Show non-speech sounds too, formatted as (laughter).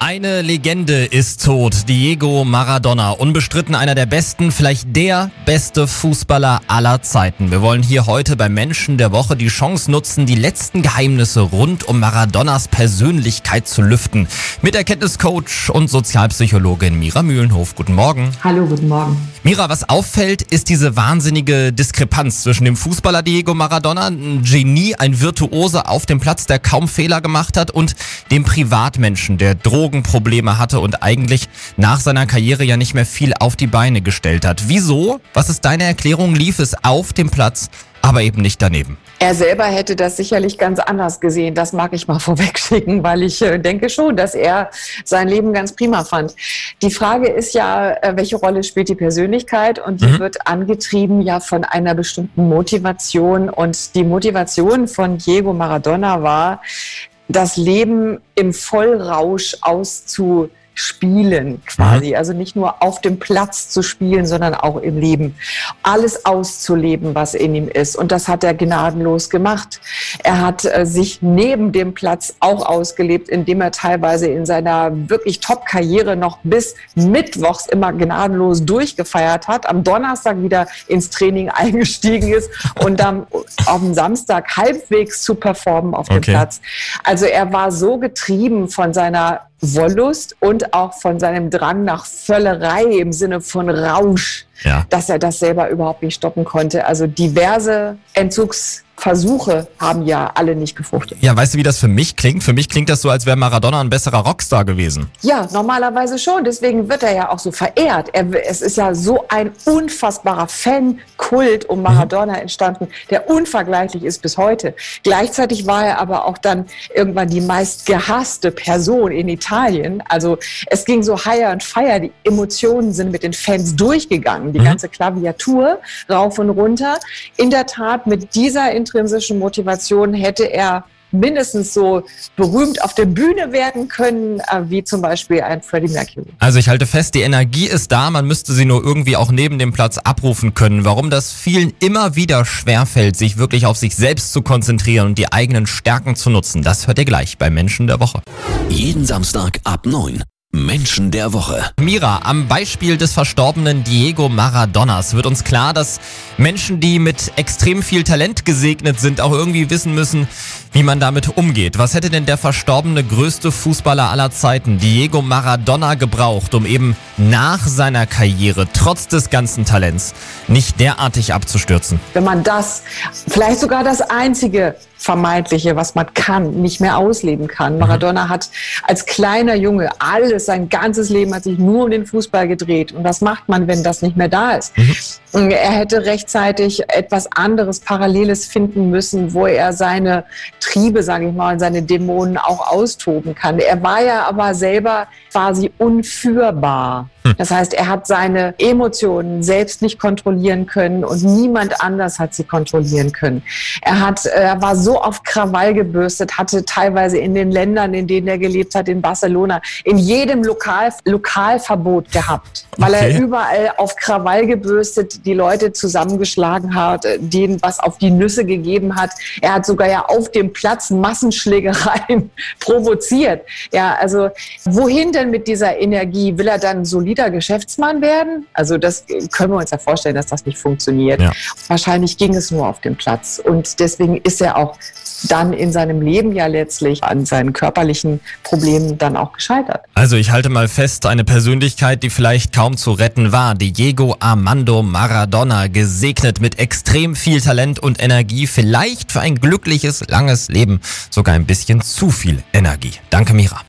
Eine Legende ist tot, Diego Maradona. Unbestritten einer der besten, vielleicht der beste Fußballer aller Zeiten. Wir wollen hier heute bei Menschen der Woche die Chance nutzen, die letzten Geheimnisse rund um Maradonas Persönlichkeit zu lüften. Mit Erkenntniscoach und Sozialpsychologin Mira Mühlenhof. Guten Morgen. Hallo, guten Morgen. Mira, was auffällt, ist diese wahnsinnige Diskrepanz zwischen dem Fußballer Diego Maradona, ein Genie, ein Virtuose auf dem Platz, der kaum Fehler gemacht hat, und dem Privatmenschen, der Drogen Drogenprobleme hatte und eigentlich nach seiner Karriere ja nicht mehr viel auf die Beine gestellt hat. Wieso? Was ist deine Erklärung? Lief es auf dem Platz, aber eben nicht daneben? Er selber hätte das sicherlich ganz anders gesehen. Das mag ich mal (laughs) vorwegschicken, weil ich äh, denke schon, dass er sein Leben ganz prima fand. Die Frage ist ja, äh, welche Rolle spielt die Persönlichkeit? Und die mhm. wird angetrieben ja von einer bestimmten Motivation. Und die Motivation von Diego Maradona war, das Leben im Vollrausch auszu spielen quasi. Mhm. Also nicht nur auf dem Platz zu spielen, sondern auch im Leben. Alles auszuleben, was in ihm ist. Und das hat er gnadenlos gemacht. Er hat äh, sich neben dem Platz auch ausgelebt, indem er teilweise in seiner wirklich Top-Karriere noch bis Mittwochs immer gnadenlos durchgefeiert hat, am Donnerstag wieder ins Training (laughs) eingestiegen ist und dann am Samstag halbwegs zu performen auf dem okay. Platz. Also er war so getrieben von seiner Wollust und auch von seinem Drang nach Völlerei im Sinne von Rausch, ja. dass er das selber überhaupt nicht stoppen konnte. Also diverse Entzugs Versuche haben ja alle nicht gefruchtet. Ja, weißt du, wie das für mich klingt? Für mich klingt das so, als wäre Maradona ein besserer Rockstar gewesen. Ja, normalerweise schon. Deswegen wird er ja auch so verehrt. Er, es ist ja so ein unfassbarer Fankult um Maradona mhm. entstanden, der unvergleichlich ist bis heute. Gleichzeitig war er aber auch dann irgendwann die meist gehasste Person in Italien. Also es ging so higher und fire. Die Emotionen sind mit den Fans durchgegangen. Die mhm. ganze Klaviatur rauf und runter. In der Tat mit dieser intrinsischen Motivation hätte er mindestens so berühmt auf der Bühne werden können, äh, wie zum Beispiel ein Freddie Mercury. Also ich halte fest, die Energie ist da, man müsste sie nur irgendwie auch neben dem Platz abrufen können. Warum das vielen immer wieder schwerfällt, sich wirklich auf sich selbst zu konzentrieren und die eigenen Stärken zu nutzen, das hört ihr gleich bei Menschen der Woche. Jeden Samstag ab 9. Menschen der Woche. Mira, am Beispiel des verstorbenen Diego Maradonas wird uns klar, dass Menschen, die mit extrem viel Talent gesegnet sind, auch irgendwie wissen müssen, wie man damit umgeht. Was hätte denn der verstorbene größte Fußballer aller Zeiten, Diego Maradona, gebraucht, um eben nach seiner Karriere, trotz des ganzen Talents, nicht derartig abzustürzen? Wenn man das, vielleicht sogar das einzige vermeintliche, was man kann, nicht mehr ausleben kann. Mhm. Maradona hat als kleiner Junge alles, sein ganzes Leben hat sich nur um den Fußball gedreht. Und was macht man, wenn das nicht mehr da ist? Mhm. Er hätte rechtzeitig etwas anderes, Paralleles finden müssen, wo er seine Triebe, sage ich mal, und seine Dämonen auch austoben kann. Er war ja aber selber quasi unführbar. Hm. Das heißt, er hat seine Emotionen selbst nicht kontrollieren können und niemand anders hat sie kontrollieren können. Er hat, er war so auf Krawall gebürstet, hatte teilweise in den Ländern, in denen er gelebt hat, in Barcelona, in jedem Lokal, Lokalverbot gehabt, weil okay. er überall auf Krawall gebürstet die Leute zusammengeschlagen hat, denen was auf die Nüsse gegeben hat. Er hat sogar ja auf dem Platz Massenschlägereien (laughs) provoziert. Ja, also wohin denn mit dieser Energie? Will er dann solide solider Geschäftsmann werden? Also das können wir uns ja vorstellen, dass das nicht funktioniert. Ja. Wahrscheinlich ging es nur auf dem Platz. Und deswegen ist er auch dann in seinem Leben ja letztlich an seinen körperlichen Problemen dann auch gescheitert. Also ich halte mal fest, eine Persönlichkeit, die vielleicht kaum zu retten war, Diego Armando Maradona, gesegnet mit extrem viel Talent und Energie, vielleicht für ein glückliches, langes Leben sogar ein bisschen zu viel Energie. Danke, Mira.